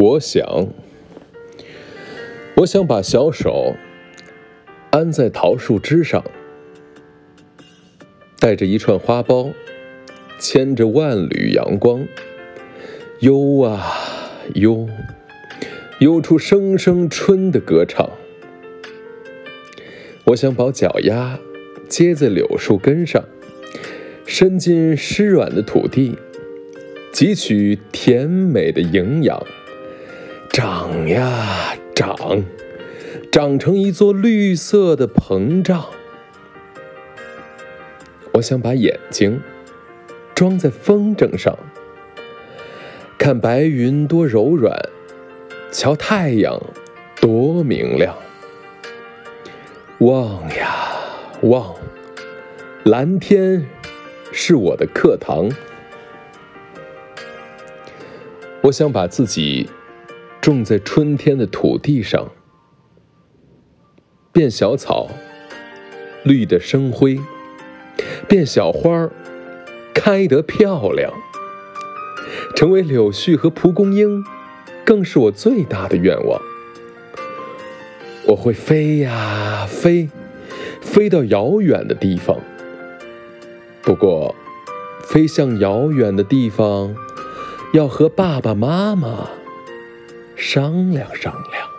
我想，我想把小手安在桃树枝上，带着一串花苞，牵着万缕阳光，悠啊悠，悠出声声春的歌唱。我想把脚丫接在柳树根上，伸进湿软的土地，汲取甜美的营养，长呀长，长成一座绿色的膨胀。我想把眼睛装在风筝上，看白云多柔软，瞧太阳多明亮。望呀望，蓝天是我的课堂。我想把自己种在春天的土地上，变小草，绿得生辉；变小花，开得漂亮。成为柳絮和蒲公英，更是我最大的愿望。我会飞呀飞，飞到遥远的地方。不过，飞向遥远的地方，要和爸爸妈妈商量商量。